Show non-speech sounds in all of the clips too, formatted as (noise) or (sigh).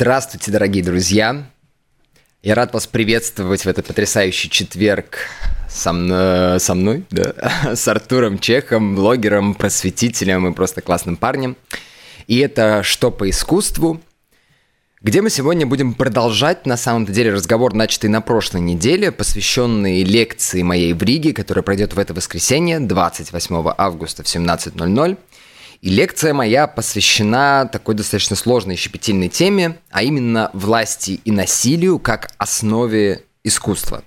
Здравствуйте, дорогие друзья! Я рад вас приветствовать в этот потрясающий четверг со, мной, со мной, да, (laughs) с Артуром Чехом, блогером, просветителем и просто классным парнем. И это «Что по искусству?», где мы сегодня будем продолжать, на самом-то деле, разговор, начатый на прошлой неделе, посвященный лекции моей в Риге, которая пройдет в это воскресенье, 28 августа в 17.00. И лекция моя посвящена такой достаточно сложной и щепетильной теме, а именно власти и насилию как основе искусства.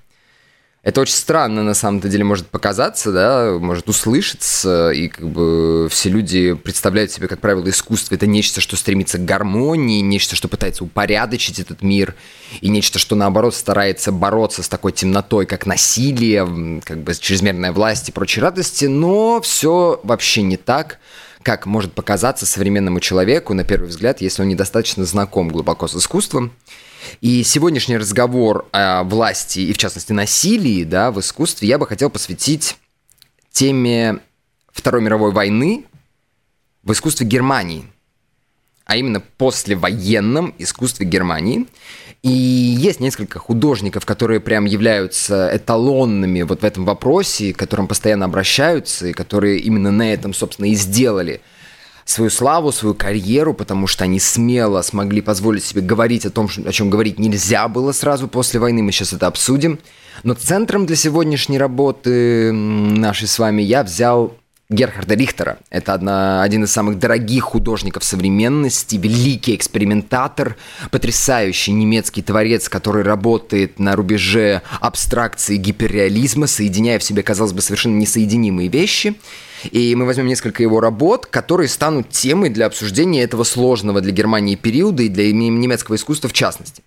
Это очень странно, на самом-то деле, может показаться, да, может услышаться, и как бы все люди представляют себе, как правило, искусство – это нечто, что стремится к гармонии, нечто, что пытается упорядочить этот мир, и нечто, что, наоборот, старается бороться с такой темнотой, как насилие, как бы чрезмерная власть и прочие радости, но все вообще не так – как может показаться современному человеку, на первый взгляд, если он недостаточно знаком глубоко с искусством. И сегодняшний разговор о власти и, в частности, насилии да, в искусстве я бы хотел посвятить теме Второй мировой войны в искусстве Германии, а именно послевоенном искусстве Германии. И есть несколько художников, которые прям являются эталонными вот в этом вопросе, к которым постоянно обращаются, и которые именно на этом, собственно, и сделали свою славу, свою карьеру, потому что они смело смогли позволить себе говорить о том, о чем говорить нельзя было сразу после войны, мы сейчас это обсудим. Но центром для сегодняшней работы нашей с вами я взял Герхарда Рихтера. Это одна, один из самых дорогих художников современности, великий экспериментатор, потрясающий немецкий творец, который работает на рубеже абстракции гиперреализма, соединяя в себе, казалось бы, совершенно несоединимые вещи. И мы возьмем несколько его работ, которые станут темой для обсуждения этого сложного для Германии периода и для немецкого искусства в частности.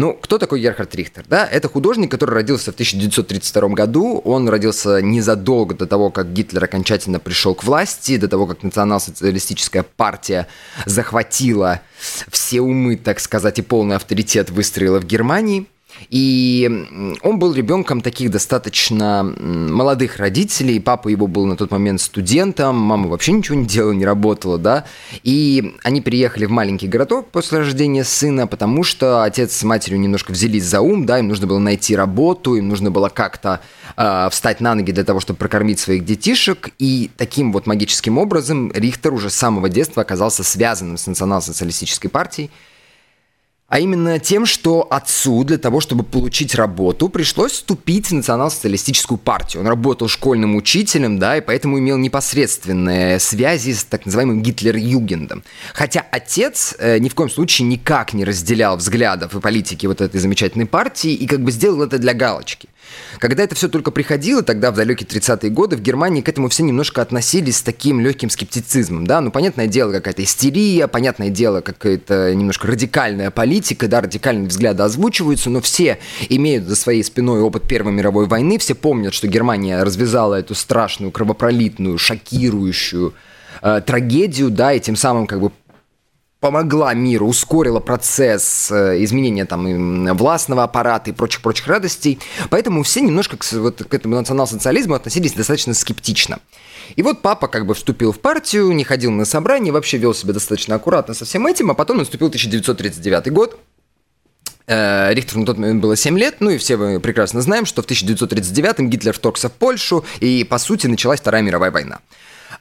Ну, кто такой Герхард Рихтер? Да, это художник, который родился в 1932 году. Он родился незадолго до того, как Гитлер окончательно пришел к власти, до того, как национал-социалистическая партия захватила все умы, так сказать, и полный авторитет выстроила в Германии – и он был ребенком таких достаточно молодых родителей. Папа его был на тот момент студентом, мама вообще ничего не делала, не работала, да. И они переехали в маленький городок после рождения сына, потому что отец с матерью немножко взялись за ум, да, им нужно было найти работу, им нужно было как-то э, встать на ноги для того, чтобы прокормить своих детишек. И таким вот магическим образом Рихтер уже с самого детства оказался связанным с национал-социалистической партией а именно тем, что отцу для того, чтобы получить работу, пришлось вступить в национал-социалистическую партию. Он работал школьным учителем, да, и поэтому имел непосредственные связи с так называемым Гитлер-Югендом. Хотя отец э, ни в коем случае никак не разделял взглядов и политики вот этой замечательной партии и как бы сделал это для галочки. Когда это все только приходило, тогда в далекие 30-е годы в Германии к этому все немножко относились с таким легким скептицизмом, да, ну, понятное дело, какая-то истерия, понятное дело, какая-то немножко радикальная политика, да, радикальные взгляды озвучиваются, но все имеют за своей спиной опыт Первой мировой войны, все помнят, что Германия развязала эту страшную, кровопролитную, шокирующую э, трагедию, да, и тем самым как бы помогла миру, ускорила процесс э, изменения там властного аппарата и прочих-прочих радостей. Поэтому все немножко к, вот, к этому национал-социализму относились достаточно скептично. И вот папа как бы вступил в партию, не ходил на собрания, вообще вел себя достаточно аккуратно со всем этим, а потом наступил 1939 год, э, Рихтеру на тот момент было 7 лет, ну и все мы прекрасно знаем, что в 1939-м Гитлер вторгся в Польшу, и, по сути, началась Вторая мировая война.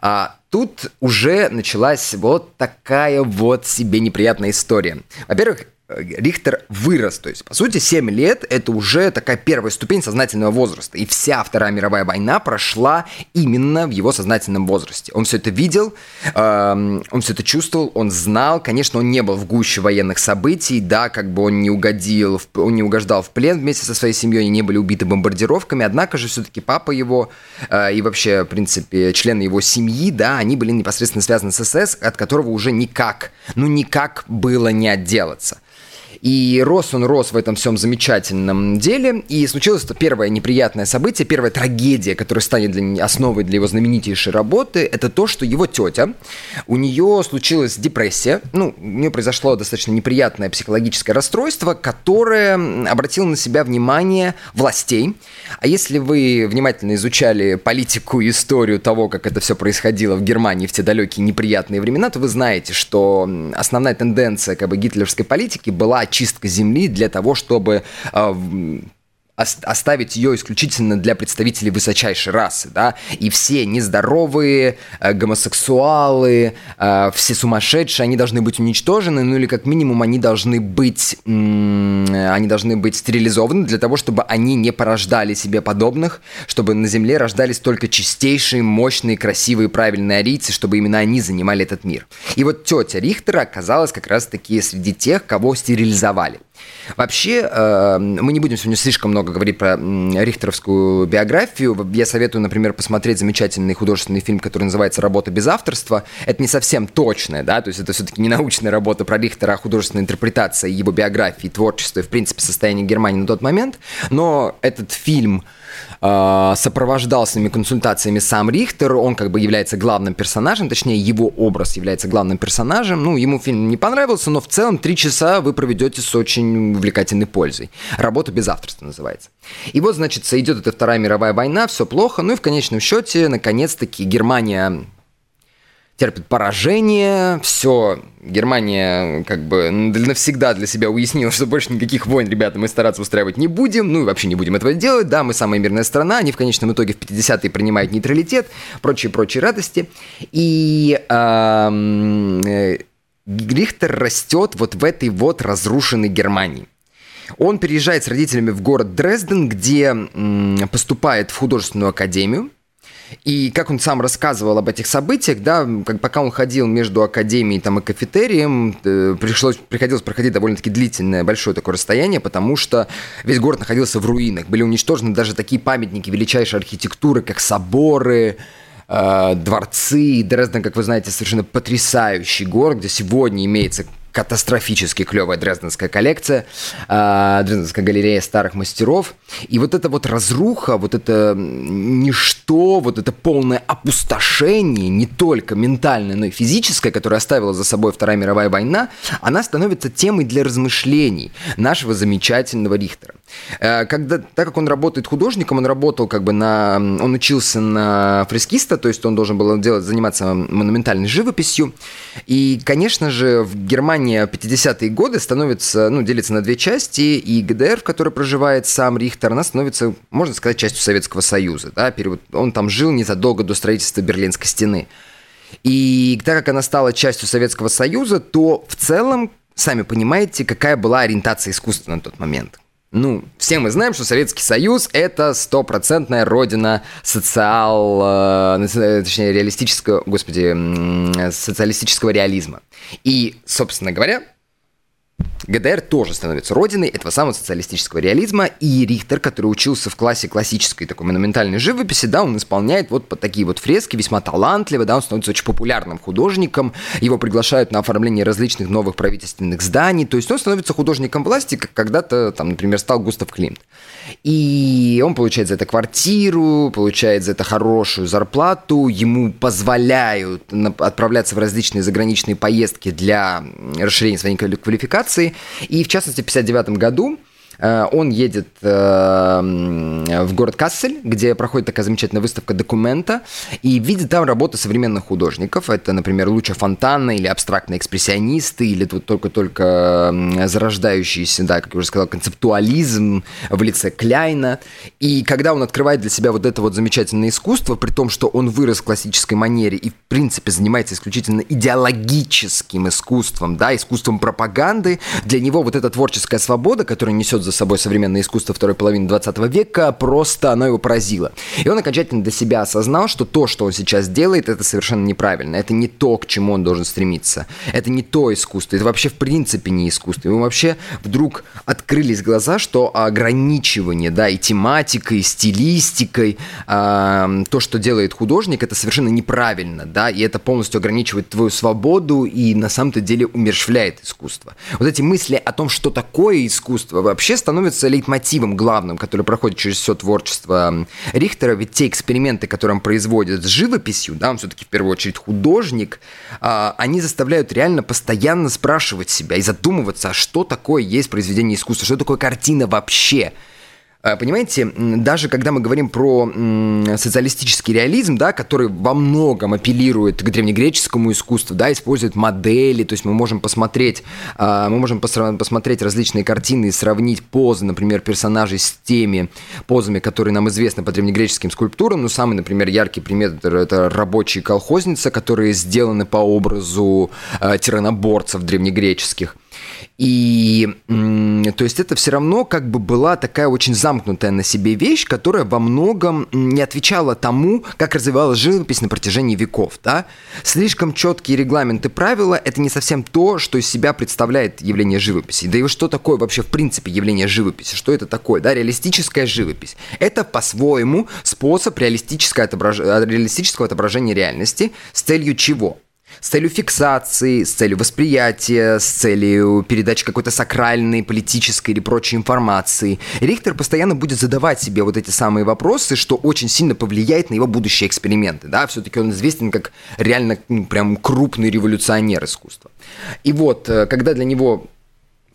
А тут уже началась вот такая вот себе неприятная история. Во-первых, Рихтер вырос. То есть, по сути, 7 лет – это уже такая первая ступень сознательного возраста. И вся Вторая мировая война прошла именно в его сознательном возрасте. Он все это видел, э, он все это чувствовал, он знал. Конечно, он не был в гуще военных событий, да, как бы он не угодил, в, он не угождал в плен вместе со своей семьей, они не были убиты бомбардировками. Однако же все-таки папа его э, и вообще, в принципе, члены его семьи, да, они были непосредственно связаны с СС, от которого уже никак, ну никак было не отделаться. И рос он рос в этом всем замечательном деле. И случилось это первое неприятное событие, первая трагедия, которая станет для, основой для его знаменитейшей работы. Это то, что его тетя, у нее случилась депрессия. Ну, у нее произошло достаточно неприятное психологическое расстройство, которое обратило на себя внимание властей. А если вы внимательно изучали политику и историю того, как это все происходило в Германии в те далекие неприятные времена, то вы знаете, что основная тенденция как бы гитлеровской политики была очистка земли для того, чтобы э, оставить ее исключительно для представителей высочайшей расы, да, и все нездоровые, э, гомосексуалы, э, все сумасшедшие, они должны быть уничтожены, ну или как минимум они должны быть, они должны быть стерилизованы для того, чтобы они не порождали себе подобных, чтобы на Земле рождались только чистейшие, мощные, красивые, правильные арийцы, чтобы именно они занимали этот мир. И вот тетя Рихтера оказалась как раз-таки среди тех, кого стерилизовали. Вообще, э, мы не будем сегодня слишком много говорить про рихтеровскую биографию. Я советую, например, посмотреть замечательный художественный фильм, который называется «Работа без авторства». Это не совсем точное, да, то есть это все-таки не (laughs) научная работа про Рихтера, а художественная интерпретация его биографии, творчества и, в принципе, состояния Германии на тот момент. Но этот фильм э, сопровождал своими консультациями сам Рихтер, он как бы является главным персонажем, точнее его образ является главным персонажем. Ну, ему фильм не понравился, но в целом три часа вы проведете с очень увлекательной пользой. Работа без авторства называется. И вот, значит, идет эта Вторая мировая война, все плохо, ну и в конечном счете, наконец-таки, Германия терпит поражение, все, Германия как бы навсегда для себя уяснила, что больше никаких войн, ребята, мы стараться устраивать не будем, ну и вообще не будем этого делать, да, мы самая мирная страна, они в конечном итоге в 50-е принимают нейтралитет, прочие-прочие радости, и э, Рихтер растет вот в этой вот разрушенной Германии. Он переезжает с родителями в город Дрезден, где поступает в художественную академию, и как он сам рассказывал об этих событиях, да, как пока он ходил между академией там, и кафетерием, э, пришлось, приходилось проходить довольно-таки длительное, большое такое расстояние, потому что весь город находился в руинах. Были уничтожены даже такие памятники величайшей архитектуры, как соборы, э, дворцы. Дрезден, как вы знаете, совершенно потрясающий город, где сегодня имеется катастрофически клевая дрезденская коллекция, э, Дрезденская галерея старых мастеров. И вот эта вот разруха, вот это ничто, вот это полное опустошение, не только ментальное, но и физическое, которое оставила за собой Вторая мировая война, она становится темой для размышлений нашего замечательного Рихтера. Э, когда, так как он работает художником, он работал как бы на... Он учился на фрескиста, то есть он должен был делать, заниматься монументальной живописью. И, конечно же, в Германии 50-е годы становится, ну, делится на две части, и ГДР, в которой проживает сам Рихтер, она становится, можно сказать, частью Советского Союза. Да? Он там жил незадолго до строительства Берлинской стены. И так как она стала частью Советского Союза, то в целом, сами понимаете, какая была ориентация искусства на тот момент. Ну, все мы знаем, что Советский Союз – это стопроцентная родина социал... Э, точнее, реалистического... Господи, социалистического реализма. И, собственно говоря, ГДР тоже становится родиной этого самого социалистического реализма, и Рихтер, который учился в классе классической такой монументальной живописи, да, он исполняет вот такие вот фрески весьма талантливо, да, он становится очень популярным художником, его приглашают на оформление различных новых правительственных зданий, то есть он становится художником власти, как когда-то, там, например, стал Густав Климт. И он получает за это квартиру, получает за это хорошую зарплату, ему позволяют отправляться в различные заграничные поездки для расширения своей квалификации. И в частности, в 1959 году он едет э, в город Кассель, где проходит такая замечательная выставка документа, и видит там работы современных художников. Это, например, Луча Фонтана или абстрактные экспрессионисты, или тут только-только зарождающийся, да, как я уже сказал, концептуализм в лице Кляйна. И когда он открывает для себя вот это вот замечательное искусство, при том, что он вырос в классической манере и, в принципе, занимается исключительно идеологическим искусством, да, искусством пропаганды, для него вот эта творческая свобода, которая несет за собой современное искусство второй половины 20 века, просто оно его поразило. И он окончательно для себя осознал, что то, что он сейчас делает, это совершенно неправильно. Это не то, к чему он должен стремиться. Это не то искусство. Это вообще в принципе не искусство. Ему вообще вдруг открылись глаза, что ограничивание, да, и тематикой, и стилистикой, э, то, что делает художник, это совершенно неправильно, да, и это полностью ограничивает твою свободу и на самом-то деле умершвляет искусство. Вот эти мысли о том, что такое искусство, вообще становятся лейтмотивом главным, который проходит через все творчество Рихтера, ведь те эксперименты, которые он производит с живописью, да, он все-таки в первую очередь художник, э, они заставляют реально постоянно спрашивать себя и задумываться, а что такое есть произведение искусства, что такое картина вообще, понимаете, даже когда мы говорим про социалистический реализм, да, который во многом апеллирует к древнегреческому искусству, да, использует модели, то есть мы можем посмотреть, э, мы можем посмотреть различные картины и сравнить позы, например, персонажей с теми позами, которые нам известны по древнегреческим скульптурам. Ну, самый, например, яркий пример – это рабочие колхозницы, которые сделаны по образу э, тираноборцев древнегреческих – и то есть это все равно как бы была такая очень замкнутая на себе вещь, которая во многом не отвечала тому, как развивалась живопись на протяжении веков. Да? Слишком четкие регламенты правила – это не совсем то, что из себя представляет явление живописи. Да и что такое вообще в принципе явление живописи? Что это такое? Да? Реалистическая живопись. Это по-своему способ реалистического отображения реальности с целью чего? С целью фиксации, с целью восприятия, с целью передачи какой-то сакральной, политической или прочей информации. Рихтер постоянно будет задавать себе вот эти самые вопросы, что очень сильно повлияет на его будущие эксперименты. Да? Все-таки он известен как реально ну, прям крупный революционер искусства. И вот, э, когда для него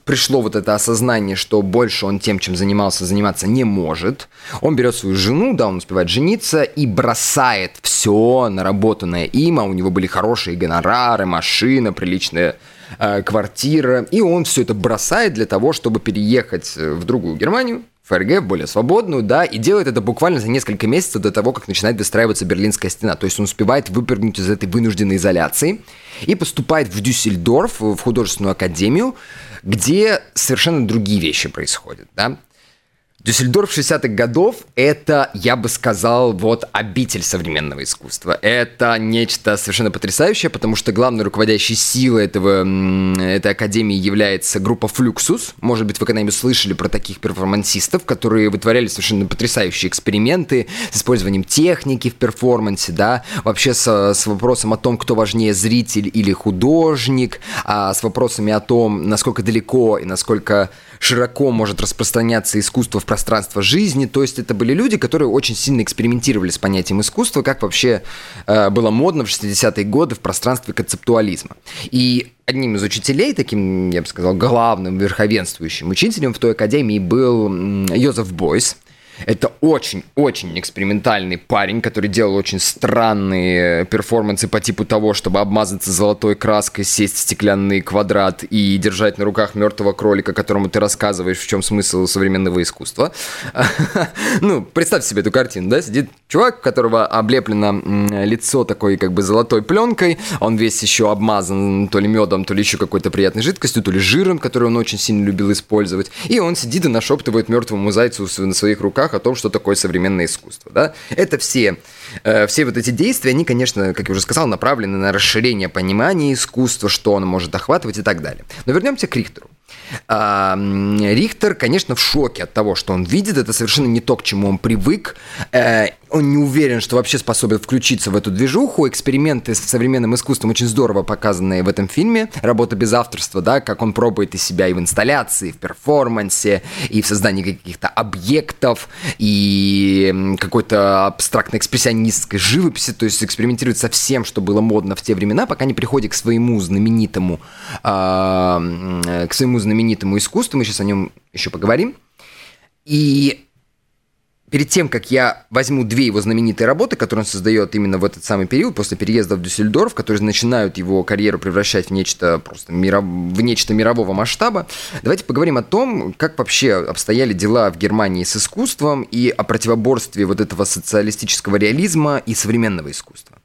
пришло вот это осознание, что больше он тем, чем занимался, заниматься не может. Он берет свою жену, да, он успевает жениться и бросает все наработанное им, а у него были хорошие гонорары, машина, приличная э, квартира, и он все это бросает для того, чтобы переехать э, в другую Германию, ФРГ, более свободную, да, и делает это буквально за несколько месяцев до того, как начинает выстраиваться Берлинская стена. То есть он успевает выпрыгнуть из этой вынужденной изоляции и поступает в Дюссельдорф, в художественную академию, где совершенно другие вещи происходят, да. Дюссельдорф 60-х годов – это, я бы сказал, вот обитель современного искусства. Это нечто совершенно потрясающее, потому что главной руководящей силой этого, этой академии является группа Fluxus. Может быть, вы когда-нибудь слышали про таких перформансистов, которые вытворяли совершенно потрясающие эксперименты с использованием техники в перформансе, да, вообще с, с вопросом о том, кто важнее, зритель или художник, а с вопросами о том, насколько далеко и насколько широко может распространяться искусство в пространство жизни. То есть это были люди, которые очень сильно экспериментировали с понятием искусства, как вообще э, было модно в 60-е годы в пространстве концептуализма. И одним из учителей, таким, я бы сказал, главным, верховенствующим учителем в той академии был Йозеф Бойс. Это очень-очень экспериментальный парень, который делал очень странные перформансы по типу того, чтобы обмазаться золотой краской, сесть в стеклянный квадрат и держать на руках мертвого кролика, которому ты рассказываешь, в чем смысл современного искусства. (laughs) Ну, представьте себе эту картину, да? Сидит чувак, у которого облеплено лицо такой как бы золотой пленкой, он весь еще обмазан то ли медом, то ли еще какой-то приятной жидкостью, то ли жиром, который он очень сильно любил использовать. И он сидит и нашептывает мертвому зайцу на своих руках руках о том, что такое современное искусство. Да? Это все, э, все вот эти действия, они, конечно, как я уже сказал, направлены на расширение понимания искусства, что оно может охватывать и так далее. Но вернемся к Рихтеру. А, Рихтер, конечно, в шоке от того, что он видит. Это совершенно не то, к чему он привык. Э, он не уверен, что вообще способен включиться в эту движуху. Эксперименты с современным искусством очень здорово показаны в этом фильме. Работа без авторства, да, как он пробует из себя и в инсталляции, и в перформансе, и в создании каких-то объектов, и какой-то абстрактной экспрессионистской живописи, то есть экспериментирует со всем, что было модно в те времена, пока не приходит к своему знаменитому, э, к своему знаменитому искусству. Мы сейчас о нем еще поговорим. И перед тем, как я возьму две его знаменитые работы, которые он создает именно в этот самый период, после переезда в Дюссельдорф, которые начинают его карьеру превращать в нечто просто миров... в нечто мирового масштаба, давайте поговорим о том, как вообще обстояли дела в Германии с искусством и о противоборстве вот этого социалистического реализма и современного искусства.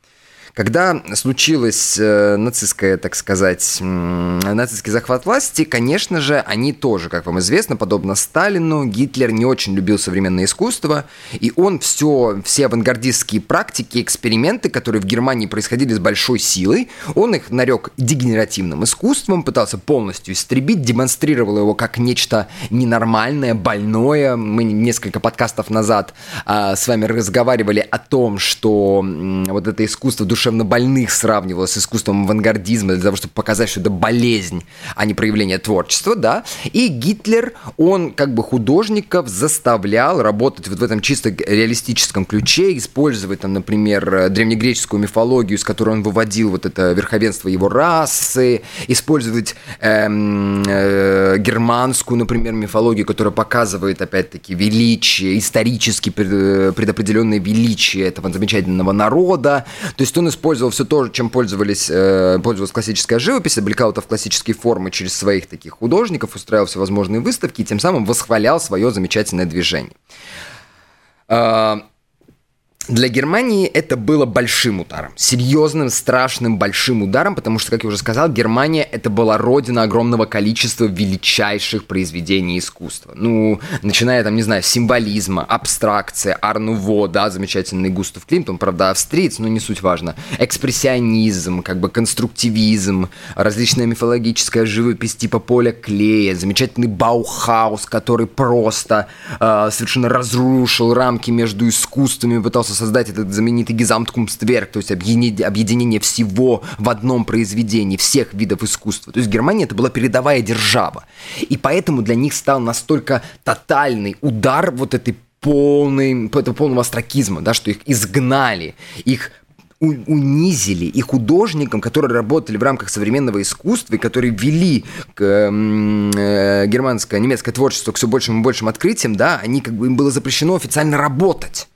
Когда случилась э, нацистская, так сказать, нацистский захват власти, конечно же, они тоже, как вам известно, подобно Сталину, Гитлер не очень любил современное искусство, и он все, все авангардистские практики, эксперименты, которые в Германии происходили с большой силой, он их нарек дегенеративным искусством, пытался полностью истребить, демонстрировал его как нечто ненормальное, больное. Мы несколько подкастов назад а, с вами разговаривали о том, что м, вот это искусство душе душевно больных сравнивала с искусством авангардизма для того, чтобы показать, что это болезнь, а не проявление творчества, да. И Гитлер, он как бы художников заставлял работать вот в этом чисто реалистическом ключе, использовать там, например, древнегреческую мифологию, с которой он выводил вот это верховенство его расы, использовать эм, э, германскую, например, мифологию, которая показывает, опять-таки, величие, исторически предопределенное величие этого замечательного народа. То есть он использовал все то, чем пользовались, э, пользовалась классическая живопись, облекал это в классические формы через своих таких художников, устраивал всевозможные выставки и тем самым восхвалял свое замечательное движение. А, для Германии это было большим ударом, серьезным, страшным, большим ударом, потому что, как я уже сказал, Германия это была родина огромного количества величайших произведений искусства. Ну, начиная там, не знаю, символизма, абстракция, Арнуво, да, замечательный Густав Климт, он, правда, австриец, но не суть важно. Экспрессионизм, как бы конструктивизм, различная мифологическая живопись типа поля клея, замечательный Баухаус, который просто э, совершенно разрушил рамки между искусствами, пытался создать этот знаменитый Гизамткумстверк, то есть объединение всего в одном произведении, всех видов искусства. То есть Германия это была передовая держава. И поэтому для них стал настолько тотальный удар вот этой полной, этого полного астракизма, да, что их изгнали, их унизили и художникам, которые работали в рамках современного искусства и которые вели к, э, германское, немецкое творчество к все большим и большим открытиям, да, они как бы им было запрещено официально работать.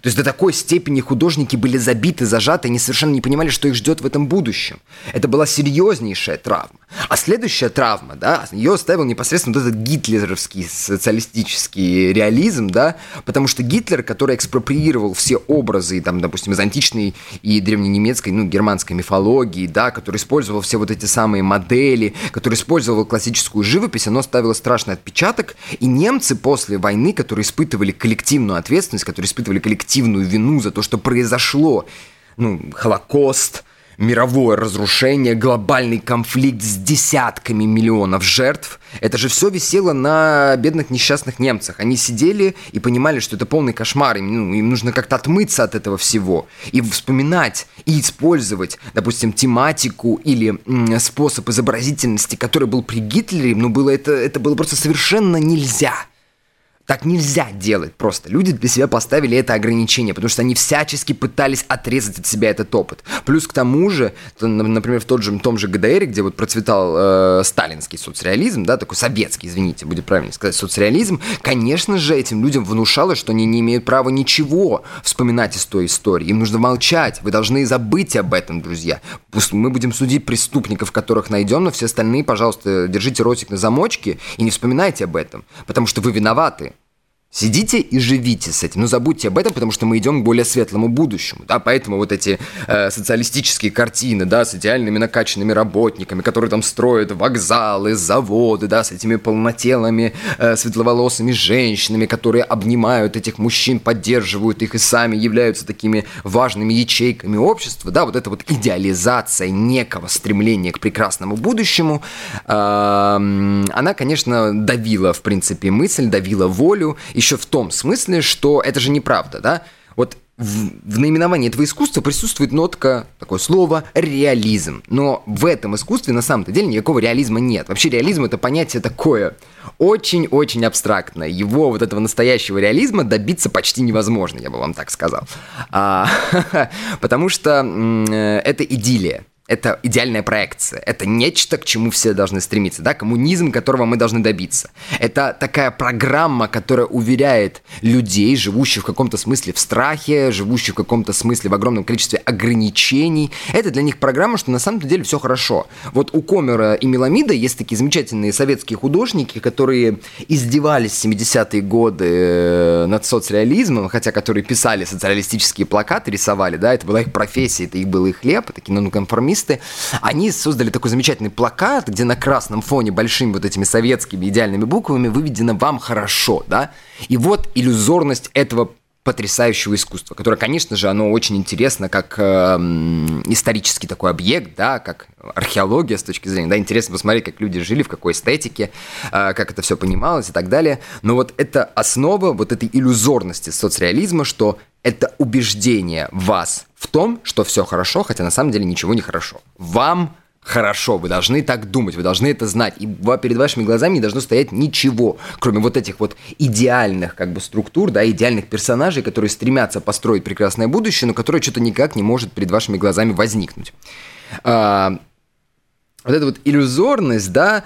То есть до такой степени художники были забиты, зажаты, они совершенно не понимали, что их ждет в этом будущем. Это была серьезнейшая травма. А следующая травма, да, ее оставил непосредственно вот этот гитлеровский социалистический реализм, да, потому что Гитлер, который экспроприировал все образы, там, допустим, из античной и древненемецкой, ну, германской мифологии, да, который использовал все вот эти самые модели, который использовал классическую живопись, оно оставило страшный отпечаток, и немцы после войны, которые испытывали коллективную ответственность, которые испытывали коллективную вину за то, что произошло, ну, Холокост, мировое разрушение, глобальный конфликт с десятками миллионов жертв. Это же все висело на бедных несчастных немцах. Они сидели и понимали, что это полный кошмар. Им, ну, им нужно как-то отмыться от этого всего. И вспоминать, и использовать, допустим, тематику или м, способ изобразительности, который был при Гитлере, ну, было это, это было просто совершенно нельзя. Так нельзя делать просто. Люди для себя поставили это ограничение, потому что они всячески пытались отрезать от себя этот опыт. Плюс к тому же, например, в тот же, том же ГДР, где вот процветал э, сталинский соцреализм, да, такой советский, извините, будет правильно сказать, соцреализм, конечно же, этим людям внушалось, что они не имеют права ничего вспоминать из той истории. Им нужно молчать. Вы должны забыть об этом, друзья. Мы будем судить преступников, которых найдем, но все остальные, пожалуйста, держите ротик на замочке и не вспоминайте об этом, потому что вы виноваты. Сидите и живите с этим. Но забудьте об этом, потому что мы идем к более светлому будущему. Да? Поэтому вот эти э, социалистические картины, да, с идеальными накачанными работниками, которые там строят вокзалы, заводы, да, с этими полнотелыми э, светловолосыми женщинами, которые обнимают этих мужчин, поддерживают их и сами являются такими важными ячейками общества. Да, вот эта вот идеализация некого стремления к прекрасному будущему, э, она, конечно, давила, в принципе, мысль, давила волю еще в том смысле, что это же неправда, да? Вот в, в наименовании этого искусства присутствует нотка, такое слово, реализм. Но в этом искусстве на самом-то деле никакого реализма нет. Вообще реализм это понятие такое очень-очень абстрактное. Его вот этого настоящего реализма добиться почти невозможно, я бы вам так сказал. А, (laughs) потому что э, это идиллия. Это идеальная проекция, это нечто, к чему все должны стремиться, да, коммунизм, которого мы должны добиться. Это такая программа, которая уверяет людей, живущих в каком-то смысле в страхе, живущих в каком-то смысле в огромном количестве ограничений. Это для них программа, что на самом деле все хорошо. Вот у Комера и Меламида есть такие замечательные советские художники, которые издевались в 70-е годы э, над соцреализмом, хотя которые писали социалистические плакаты, рисовали, да, это была их профессия, это их был их хлеб, такие нонконформисты, коммунисты, они создали такой замечательный плакат, где на красном фоне большими вот этими советскими идеальными буквами выведено «Вам хорошо», да? И вот иллюзорность этого потрясающего искусства, которое, конечно же, оно очень интересно как э, исторический такой объект, да, как археология с точки зрения, да, интересно посмотреть, как люди жили, в какой эстетике, э, как это все понималось и так далее. Но вот это основа вот этой иллюзорности соцреализма, что это убеждение вас в том, что все хорошо, хотя на самом деле ничего не хорошо. Вам хорошо, вы должны так думать, вы должны это знать. И перед вашими глазами не должно стоять ничего, кроме вот этих вот идеальных как бы структур, да, идеальных персонажей, которые стремятся построить прекрасное будущее, но которое что-то никак не может перед вашими глазами возникнуть. А, вот эта вот иллюзорность, да,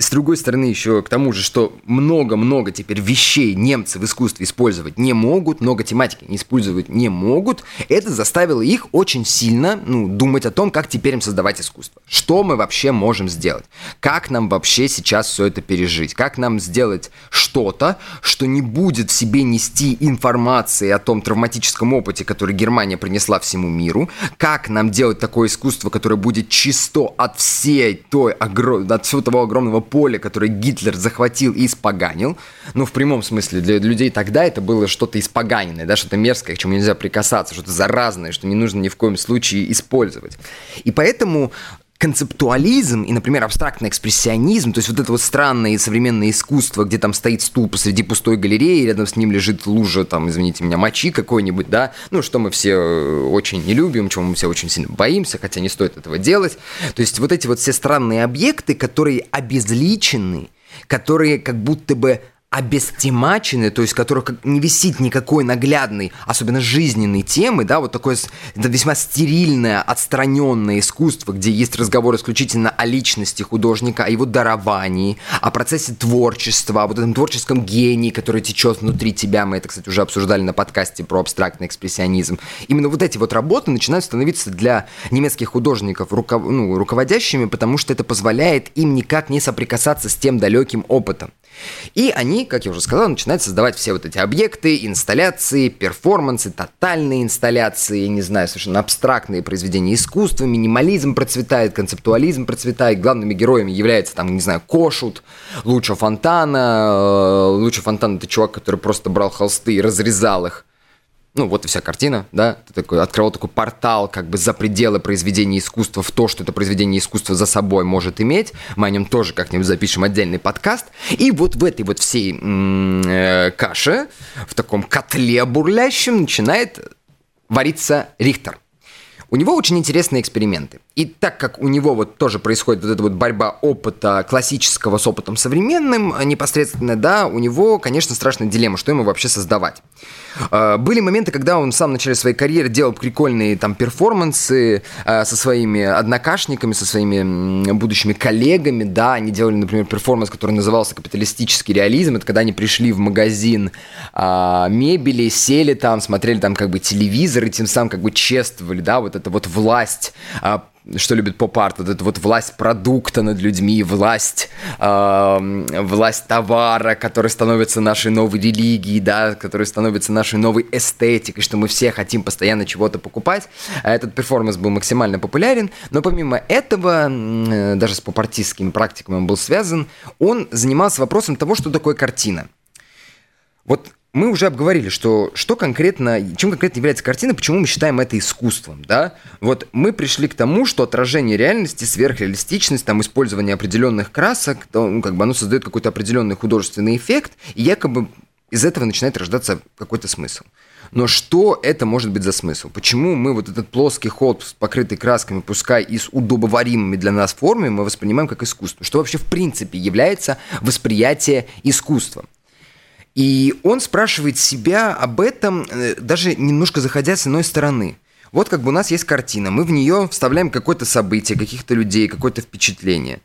с другой стороны, еще к тому же, что много-много теперь вещей немцы в искусстве использовать не могут, много тематики не использовать не могут, это заставило их очень сильно ну, думать о том, как теперь им создавать искусство. Что мы вообще можем сделать? Как нам вообще сейчас все это пережить? Как нам сделать что-то, что не будет в себе нести информации о том травматическом опыте, который Германия принесла всему миру? Как нам делать такое искусство, которое будет чисто от всей той, от всего того огромного поле, которое Гитлер захватил и испоганил. Ну, в прямом смысле, для людей тогда это было что-то испоганенное, да, что-то мерзкое, к чему нельзя прикасаться, что-то заразное, что не нужно ни в коем случае использовать. И поэтому концептуализм и, например, абстрактный экспрессионизм, то есть вот это вот странное современное искусство, где там стоит стул посреди пустой галереи, рядом с ним лежит лужа, там, извините меня, мочи какой-нибудь, да, ну, что мы все э, очень не любим, чего мы все очень сильно боимся, хотя не стоит этого делать. То есть вот эти вот все странные объекты, которые обезличены, которые как будто бы обестемачены, то есть которых не висит никакой наглядной, особенно жизненной темы, да, вот такое весьма стерильное, отстраненное искусство, где есть разговор исключительно о личности художника, о его даровании, о процессе творчества, о вот этом творческом гении, который течет внутри тебя. Мы это, кстати, уже обсуждали на подкасте про абстрактный экспрессионизм. Именно вот эти вот работы начинают становиться для немецких художников руков... ну, руководящими, потому что это позволяет им никак не соприкасаться с тем далеким опытом. И они, как я уже сказал, начинают создавать все вот эти объекты, инсталляции, перформансы, тотальные инсталляции, не знаю, совершенно абстрактные произведения искусства, минимализм процветает, концептуализм процветает, главными героями является там, не знаю, Кошут, Лучо Фонтана. Э, Лучо Фонтана это чувак, который просто брал холсты и разрезал их ну, вот и вся картина, да, ты такой, открывал такой портал как бы за пределы произведения искусства в то, что это произведение искусства за собой может иметь. Мы о нем тоже как-нибудь запишем отдельный подкаст. И вот в этой вот всей э, каше, в таком котле бурлящем начинает вариться Рихтер. У него очень интересные эксперименты. И так как у него вот тоже происходит вот эта вот борьба опыта классического с опытом современным непосредственно, да, у него, конечно, страшная дилемма, что ему вообще создавать. А, были моменты, когда он в самом начале своей карьеры делал прикольные там перформансы а, со своими однокашниками, со своими будущими коллегами, да, они делали, например, перформанс, который назывался «Капиталистический реализм», это когда они пришли в магазин а, мебели, сели там, смотрели там как бы телевизор и тем самым как бы чествовали, да, вот это вот власть что любит поп-арт, вот эта вот власть продукта над людьми, власть, э, власть товара, который становится нашей новой религией, да, который становится нашей новой эстетикой, что мы все хотим постоянно чего-то покупать. А этот перформанс был максимально популярен, но помимо этого, э, даже с поп-артистскими практиками он был связан, он занимался вопросом того, что такое картина. Вот мы уже обговорили, что, что конкретно, чем конкретно является картина, почему мы считаем это искусством, да? Вот мы пришли к тому, что отражение реальности, сверхреалистичность, там, использование определенных красок, то, ну, как бы оно создает какой-то определенный художественный эффект, и якобы из этого начинает рождаться какой-то смысл. Но что это может быть за смысл? Почему мы вот этот плоский холд, покрытый красками, пускай и с удобоваримыми для нас формами, мы воспринимаем как искусство? Что вообще в принципе является восприятие искусства? И он спрашивает себя об этом, э, даже немножко заходя с иной стороны. Вот как бы у нас есть картина, мы в нее вставляем какое-то событие, каких-то людей, какое-то впечатление.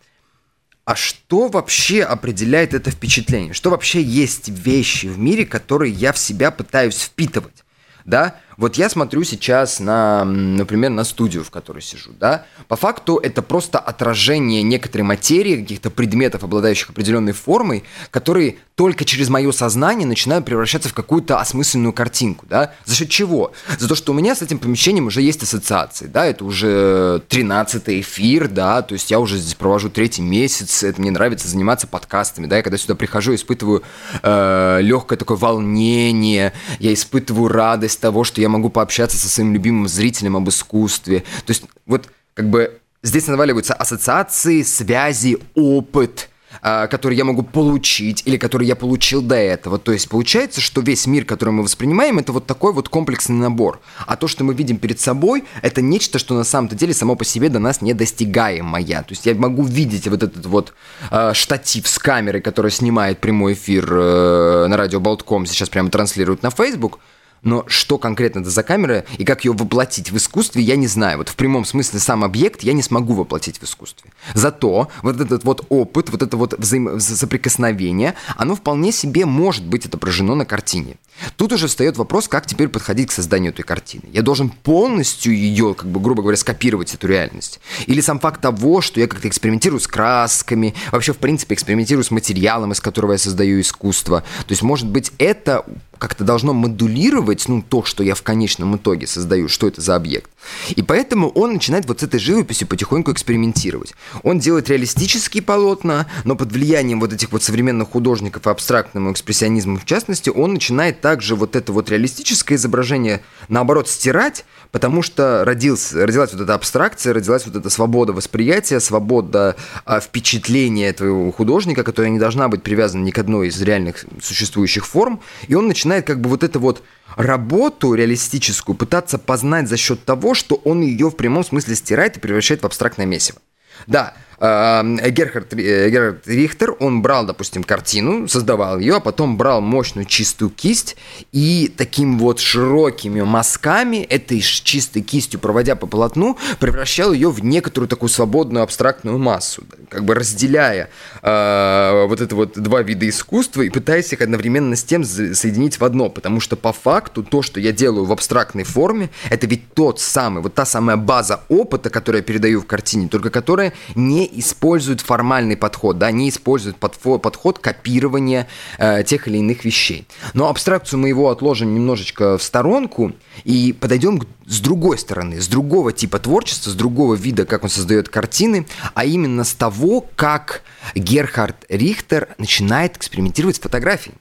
А что вообще определяет это впечатление? Что вообще есть вещи в мире, которые я в себя пытаюсь впитывать? Да, вот я смотрю сейчас на, например, на студию, в которой сижу, да. По факту это просто отражение некоторой материи, каких-то предметов, обладающих определенной формой, которые только через мое сознание начинают превращаться в какую-то осмысленную картинку, да. За счет чего? За то, что у меня с этим помещением уже есть ассоциации, да, это уже 13 эфир, да, то есть я уже здесь провожу третий месяц, это мне нравится заниматься подкастами, да, я когда сюда прихожу, испытываю э, легкое такое волнение, я испытываю радость того, что я я могу пообщаться со своим любимым зрителем об искусстве. То есть вот как бы здесь наваливаются ассоциации, связи, опыт – а, который я могу получить или который я получил до этого. То есть получается, что весь мир, который мы воспринимаем, это вот такой вот комплексный набор. А то, что мы видим перед собой, это нечто, что на самом-то деле само по себе до нас не достигаемое. То есть я могу видеть вот этот вот э, штатив с камерой, который снимает прямой эфир э, на радио Болтком, сейчас прямо транслирует на Facebook – но что конкретно это за камера и как ее воплотить в искусстве, я не знаю. Вот в прямом смысле сам объект я не смогу воплотить в искусстве. Зато вот этот вот опыт, вот это вот взаим... соприкосновение, оно вполне себе может быть отображено на картине. Тут уже встает вопрос, как теперь подходить к созданию этой картины. Я должен полностью ее, как бы, грубо говоря, скопировать эту реальность. Или сам факт того, что я как-то экспериментирую с красками, вообще, в принципе, экспериментирую с материалом, из которого я создаю искусство. То есть, может быть, это как-то должно модулировать, ну, то, что я в конечном итоге создаю, что это за объект. И поэтому он начинает вот с этой живописью потихоньку экспериментировать. Он делает реалистические полотна, но под влиянием вот этих вот современных художников и абстрактному экспрессионизму в частности, он начинает также вот это вот реалистическое изображение, наоборот, стирать, потому что родился, родилась вот эта абстракция, родилась вот эта свобода восприятия, свобода а, впечатления этого художника, которая не должна быть привязана ни к одной из реальных существующих форм, и он начинает как бы вот это вот работу реалистическую пытаться познать за счет того, что он ее в прямом смысле стирает и превращает в абстрактное месиво. Да, Герхард, э, Герхард Рихтер, он брал, допустим, картину, создавал ее, а потом брал мощную чистую кисть и таким вот широкими мазками, этой чистой кистью, проводя по полотну, превращал ее в некоторую такую свободную абстрактную массу, как бы разделяя э, вот это вот два вида искусства и пытаясь их одновременно с тем соединить в одно, потому что по факту то, что я делаю в абстрактной форме, это ведь тот самый, вот та самая база опыта, которую я передаю в картине, только которая не используют формальный подход, да, не используют подход, копирования э, тех или иных вещей. Но абстракцию мы его отложим немножечко в сторонку и подойдем с другой стороны, с другого типа творчества, с другого вида, как он создает картины, а именно с того, как Герхард Рихтер начинает экспериментировать с фотографией.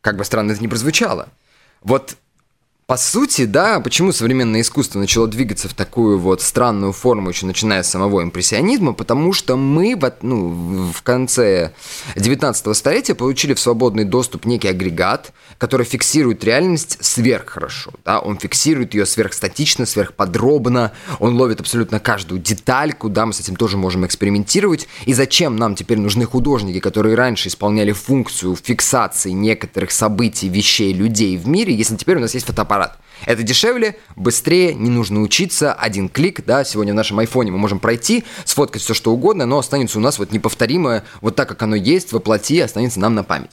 Как бы странно это ни прозвучало. Вот по сути, да, почему современное искусство начало двигаться в такую вот странную форму, еще начиная с самого импрессионизма, потому что мы в, ну, в конце 19 столетия получили в свободный доступ некий агрегат, который фиксирует реальность сверххорошо, да, он фиксирует ее сверхстатично, сверхподробно, он ловит абсолютно каждую детальку, да, мы с этим тоже можем экспериментировать, и зачем нам теперь нужны художники, которые раньше исполняли функцию фиксации некоторых событий, вещей, людей в мире, если теперь у нас есть фотоаппарат, аппарат. Это дешевле, быстрее, не нужно учиться, один клик, да, сегодня в нашем айфоне мы можем пройти, сфоткать все что угодно, но останется у нас вот неповторимое, вот так, как оно есть, воплоти, останется нам на память.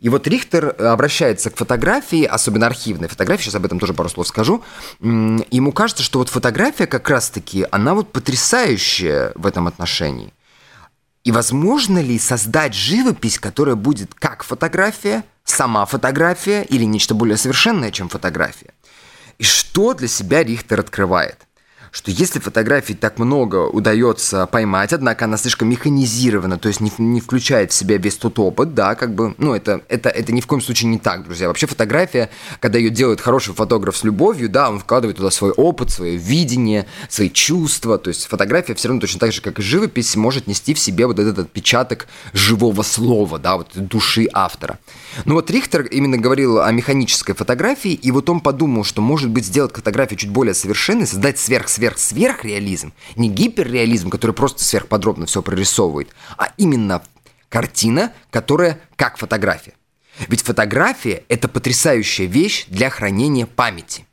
И вот Рихтер э, обращается к фотографии, особенно архивной фотографии, сейчас об этом тоже пару слов скажу. Ему кажется, что вот фотография как раз-таки, она вот потрясающая в этом отношении. И возможно ли создать живопись, которая будет как фотография, сама фотография или нечто более совершенное, чем фотография? И что для себя Рихтер открывает? Что если фотографий так много удается поймать, однако она слишком механизирована, то есть не, не включает в себя весь тот опыт, да, как бы, ну, это, это, это ни в коем случае не так, друзья. Вообще фотография, когда ее делает хороший фотограф с любовью, да, он вкладывает туда свой опыт, свое видение, свои чувства, то есть фотография все равно точно так же, как и живопись, может нести в себе вот этот отпечаток живого слова, да, вот души автора. Ну вот Рихтер именно говорил о механической фотографии, и вот он подумал, что может быть сделать фотографию чуть более совершенной, создать сверх-сверх сверх-сверхреализм, не гиперреализм, который просто сверхподробно все прорисовывает, а именно картина, которая как фотография. Ведь фотография – это потрясающая вещь для хранения памяти.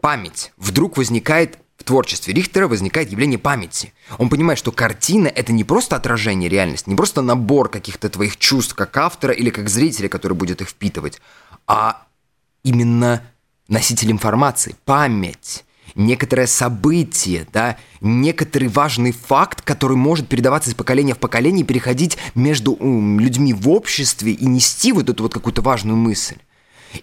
память. Вдруг возникает в творчестве Рихтера возникает явление памяти. Он понимает, что картина — это не просто отражение реальности, не просто набор каких-то твоих чувств как автора или как зрителя, который будет их впитывать, а именно носитель информации, память, некоторое событие, да, некоторый важный факт, который может передаваться из поколения в поколение, переходить между людьми в обществе и нести вот эту вот какую-то важную мысль.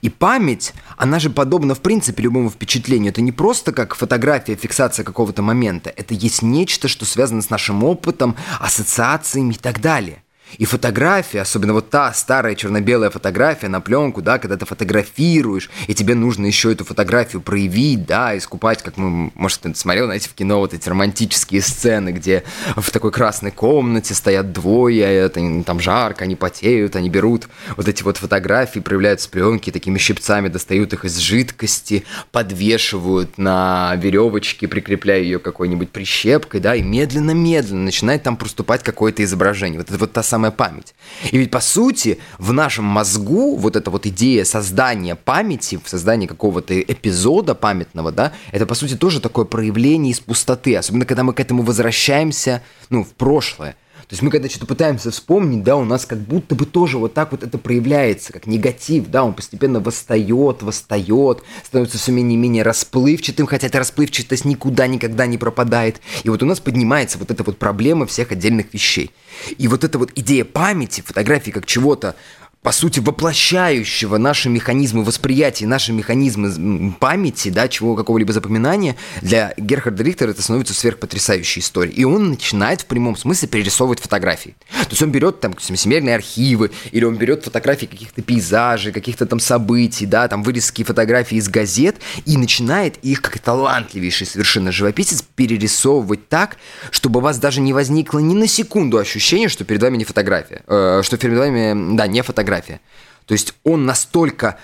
И память, она же подобна в принципе любому впечатлению. Это не просто как фотография, фиксация какого-то момента. Это есть нечто, что связано с нашим опытом, ассоциациями и так далее. И фотография, особенно вот та старая черно-белая фотография на пленку, да, когда ты фотографируешь, и тебе нужно еще эту фотографию проявить, да, искупать, как мы, может, ты смотрел, знаете, в кино вот эти романтические сцены, где в такой красной комнате стоят двое, это, там жарко, они потеют, они берут вот эти вот фотографии, проявляют с пленки, такими щипцами достают их из жидкости, подвешивают на веревочке, прикрепляя ее какой-нибудь прищепкой, да, и медленно-медленно начинает там проступать какое-то изображение. Вот это вот та самая самая память. И ведь, по сути, в нашем мозгу вот эта вот идея создания памяти, создания какого-то эпизода памятного, да, это, по сути, тоже такое проявление из пустоты, особенно когда мы к этому возвращаемся, ну, в прошлое. То есть мы когда что-то пытаемся вспомнить, да, у нас как будто бы тоже вот так вот это проявляется, как негатив, да, он постепенно восстает, восстает, становится все менее и менее расплывчатым, хотя эта расплывчатость никуда никогда не пропадает. И вот у нас поднимается вот эта вот проблема всех отдельных вещей. И вот эта вот идея памяти, фотографии как чего-то по сути, воплощающего наши механизмы восприятия, наши механизмы памяти, да, чего какого-либо запоминания, для Герхарда Рихтера это становится сверхпотрясающей историей. И он начинает в прямом смысле перерисовывать фотографии. То есть он берет там семейные архивы, или он берет фотографии каких-то пейзажей, каких-то там событий, да, там вырезки фотографий из газет, и начинает их, как талантливейший совершенно живописец, перерисовывать так, чтобы у вас даже не возникло ни на секунду ощущения, что перед вами не фотография, э, что перед вами, да, не фотография, фотография. То есть он настолько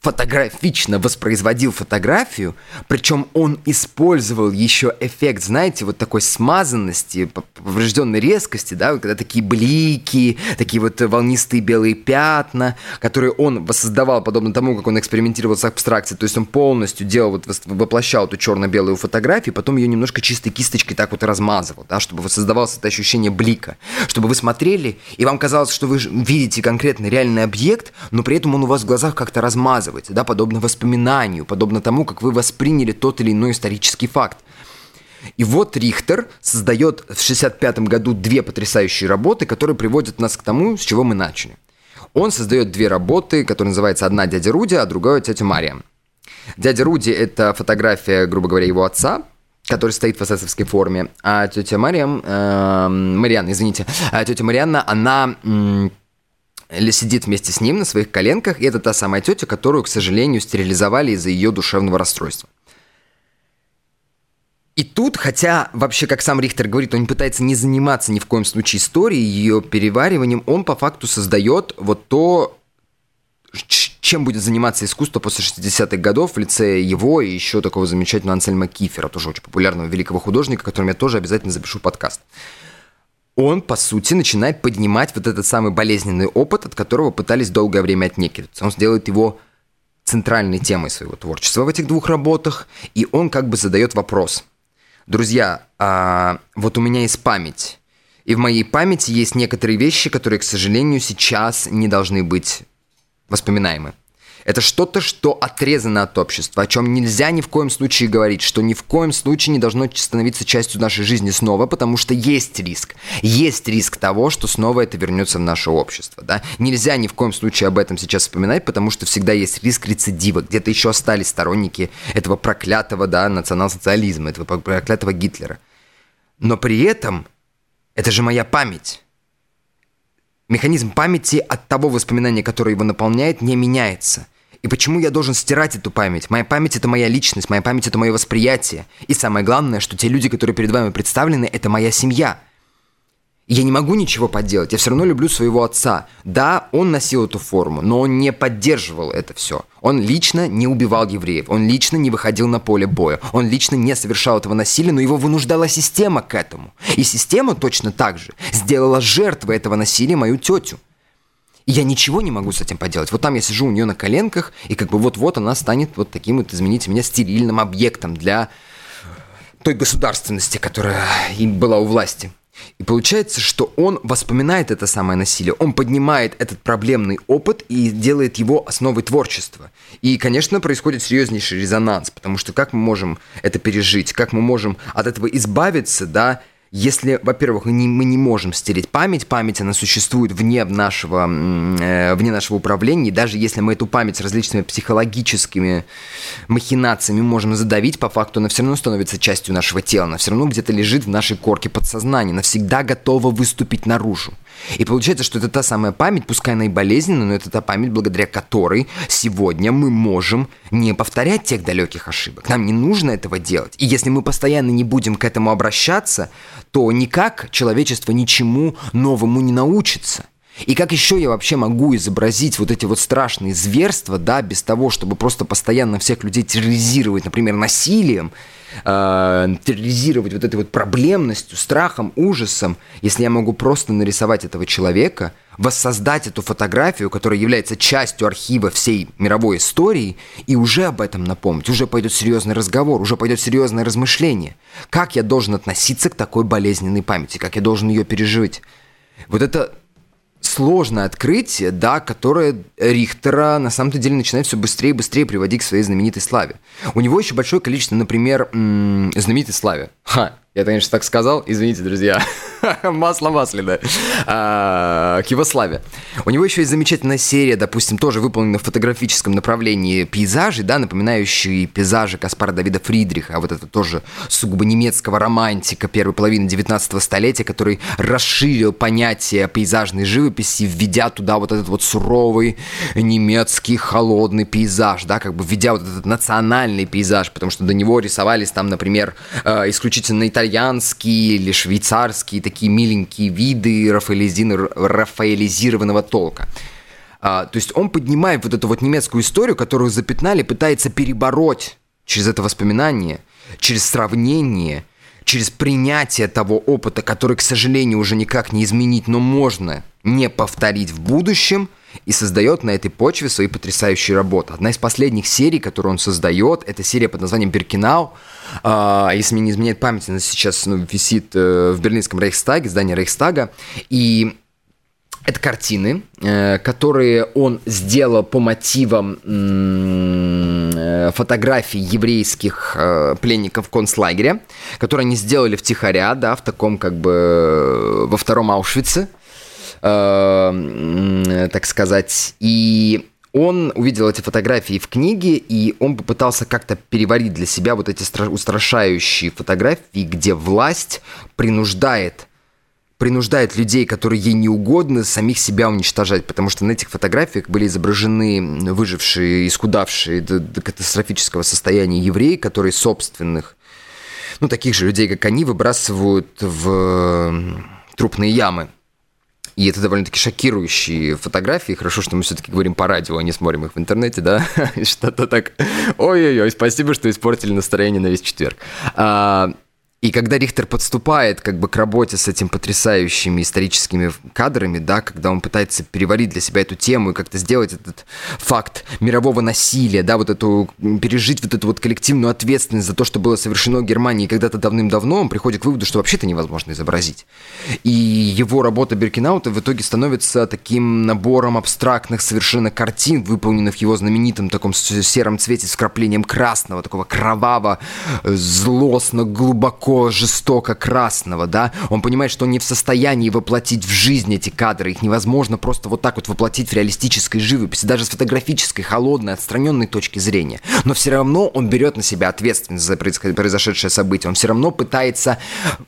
фотографично воспроизводил фотографию, причем он использовал еще эффект, знаете, вот такой смазанности, поврежденной резкости, да, когда такие блики, такие вот волнистые белые пятна, которые он воссоздавал, подобно тому, как он экспериментировал с абстракцией, то есть он полностью делал, вот воплощал эту черно-белую фотографию, потом ее немножко чистой кисточкой так вот размазывал, да, чтобы воссоздавалось это ощущение блика, чтобы вы смотрели, и вам казалось, что вы видите конкретный реальный объект, но при этом он у вас в глазах как-то размазывается рассказываете, да, подобно воспоминанию, подобно тому, как вы восприняли тот или иной исторический факт. И вот Рихтер создает в 1965 году две потрясающие работы, которые приводят нас к тому, с чего мы начали. Он создает две работы, которые называются «Одна дядя Руди», а другая «Тетя Мария». Дядя Руди – это фотография, грубо говоря, его отца, который стоит в эсэсовской форме, а тетя Мариам, э, Марианна, извините, а тетя Марианна, она сидит вместе с ним на своих коленках, и это та самая тетя, которую, к сожалению, стерилизовали из-за ее душевного расстройства. И тут, хотя вообще, как сам Рихтер говорит, он пытается не заниматься ни в коем случае историей, ее перевариванием, он по факту создает вот то, чем будет заниматься искусство после 60-х годов в лице его и еще такого замечательного Ансельма Кифера, тоже очень популярного великого художника, которым я тоже обязательно запишу подкаст он, по сути, начинает поднимать вот этот самый болезненный опыт, от которого пытались долгое время отнекиваться. Он сделает его центральной темой своего творчества в этих двух работах, и он как бы задает вопрос. Друзья, а, вот у меня есть память, и в моей памяти есть некоторые вещи, которые, к сожалению, сейчас не должны быть воспоминаемы. Это что-то, что отрезано от общества, о чем нельзя ни в коем случае говорить, что ни в коем случае не должно становиться частью нашей жизни снова, потому что есть риск. Есть риск того, что снова это вернется в наше общество. Да? Нельзя ни в коем случае об этом сейчас вспоминать, потому что всегда есть риск рецидива. Где-то еще остались сторонники этого проклятого да, национал-социализма, этого проклятого Гитлера. Но при этом это же моя память. Механизм памяти от того воспоминания, которое его наполняет, не меняется – и почему я должен стирать эту память? Моя память — это моя личность, моя память — это мое восприятие. И самое главное, что те люди, которые перед вами представлены, это моя семья. И я не могу ничего поделать, я все равно люблю своего отца. Да, он носил эту форму, но он не поддерживал это все. Он лично не убивал евреев, он лично не выходил на поле боя, он лично не совершал этого насилия, но его вынуждала система к этому. И система точно так же сделала жертвой этого насилия мою тетю. И я ничего не могу с этим поделать. Вот там я сижу у нее на коленках, и как бы вот-вот она станет вот таким вот, извините меня, стерильным объектом для той государственности, которая им была у власти. И получается, что он воспоминает это самое насилие, он поднимает этот проблемный опыт и делает его основой творчества. И, конечно, происходит серьезнейший резонанс, потому что как мы можем это пережить, как мы можем от этого избавиться, да, если, во-первых, мы не, можем стереть память, память, она существует вне нашего, э, вне нашего управления, и даже если мы эту память различными психологическими махинациями можем задавить, по факту она все равно становится частью нашего тела, она все равно где-то лежит в нашей корке подсознания, она всегда готова выступить наружу. И получается, что это та самая память, пускай она и болезненная, но это та память, благодаря которой сегодня мы можем не повторять тех далеких ошибок. Нам не нужно этого делать. И если мы постоянно не будем к этому обращаться, то никак человечество ничему новому не научится. И как еще я вообще могу изобразить вот эти вот страшные зверства, да, без того, чтобы просто постоянно всех людей терроризировать, например, насилием, э, терроризировать вот этой вот проблемностью, страхом, ужасом, если я могу просто нарисовать этого человека, воссоздать эту фотографию, которая является частью архива всей мировой истории, и уже об этом напомнить, уже пойдет серьезный разговор, уже пойдет серьезное размышление. Как я должен относиться к такой болезненной памяти, как я должен ее пережить. Вот это сложное открытие, да, которое Рихтера на самом-то деле начинает все быстрее и быстрее приводить к своей знаменитой славе. У него еще большое количество, например, знаменитой славе. Ха, я, конечно, так сказал, извините, друзья. (laughs) Масло масляное. А, к его славе. У него еще есть замечательная серия, допустим, тоже выполненная в фотографическом направлении пейзажей, да, напоминающие пейзажи Каспара Давида Фридриха, а вот это тоже сугубо немецкого романтика первой половины 19 столетия, который расширил понятие пейзажной живописи, введя туда вот этот вот суровый немецкий холодный пейзаж, да, как бы введя вот этот национальный пейзаж, потому что до него рисовались там, например, э, исключительно итальянские итальянские или швейцарские такие миленькие виды рафаэлизированного толка. А, то есть он поднимает вот эту вот немецкую историю, которую запятнали, пытается перебороть через это воспоминание, через сравнение, через принятие того опыта, который, к сожалению, уже никак не изменить, но можно не повторить в будущем, и создает на этой почве свои потрясающие работы. Одна из последних серий, которую он создает, это серия под названием «Беркинау». А, если мне не изменяет память, она сейчас ну, висит э, в берлинском Рейхстаге, здании Рейхстага. И это картины, э, которые он сделал по мотивам э, фотографий еврейских пленников концлагеря, которые они сделали втихаря, да, в таком как бы во втором Аушвице. Э, так сказать, и он увидел эти фотографии в книге, и он попытался как-то переварить для себя вот эти устрашающие фотографии, где власть принуждает принуждает людей, которые ей не угодны, самих себя уничтожать, потому что на этих фотографиях были изображены выжившие, искудавшие до, до катастрофического состояния евреи, которые собственных, ну, таких же людей, как они, выбрасывают в трупные ямы. И это довольно-таки шокирующие фотографии. Хорошо, что мы все-таки говорим по радио, а не смотрим их в интернете, да? (laughs) Что-то так... Ой-ой-ой, спасибо, что испортили настроение на весь четверг. И когда Рихтер подступает как бы к работе с этими потрясающими историческими кадрами, да, когда он пытается переварить для себя эту тему и как-то сделать этот факт мирового насилия, да, вот эту, пережить вот эту вот коллективную ответственность за то, что было совершено Германии когда-то давным-давно, он приходит к выводу, что вообще это невозможно изобразить. И его работа Беркинаута в итоге становится таким набором абстрактных совершенно картин, выполненных его знаменитом таком сером цвете с вкраплением красного, такого кровавого, злостно, глубоко легко, жестоко красного, да, он понимает, что он не в состоянии воплотить в жизнь эти кадры, их невозможно просто вот так вот воплотить в реалистической живописи, даже с фотографической, холодной, отстраненной точки зрения. Но все равно он берет на себя ответственность за произошедшее событие, он все равно пытается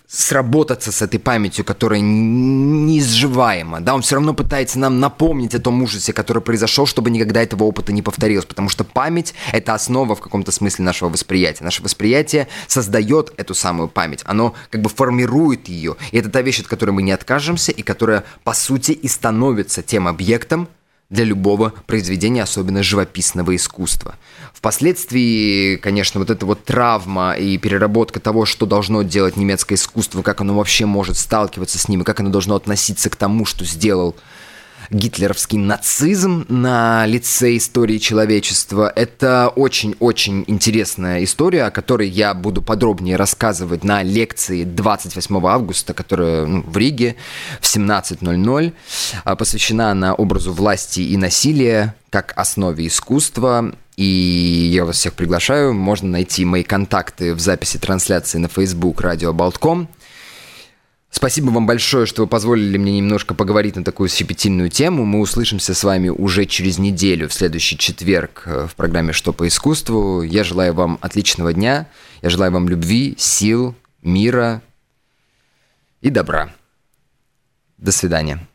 сработаться с этой памятью, которая неизживаема, да, он все равно пытается нам напомнить о том ужасе, который произошел, чтобы никогда этого опыта не повторилось, потому что память — это основа в каком-то смысле нашего восприятия. Наше восприятие создает эту самую память, оно как бы формирует ее. И это та вещь, от которой мы не откажемся, и которая, по сути, и становится тем объектом для любого произведения, особенно живописного искусства. Впоследствии, конечно, вот эта вот травма и переработка того, что должно делать немецкое искусство, как оно вообще может сталкиваться с ним, и как оно должно относиться к тому, что сделал гитлеровский нацизм на лице истории человечества. Это очень-очень интересная история, о которой я буду подробнее рассказывать на лекции 28 августа, которая ну, в Риге в 17.00. А, посвящена она образу власти и насилия как основе искусства. И я вас всех приглашаю. Можно найти мои контакты в записи трансляции на Facebook радио Болтком. Спасибо вам большое, что вы позволили мне немножко поговорить на такую щепетильную тему. Мы услышимся с вами уже через неделю, в следующий четверг э, в программе «Что по искусству». Я желаю вам отличного дня. Я желаю вам любви, сил, мира и добра. До свидания.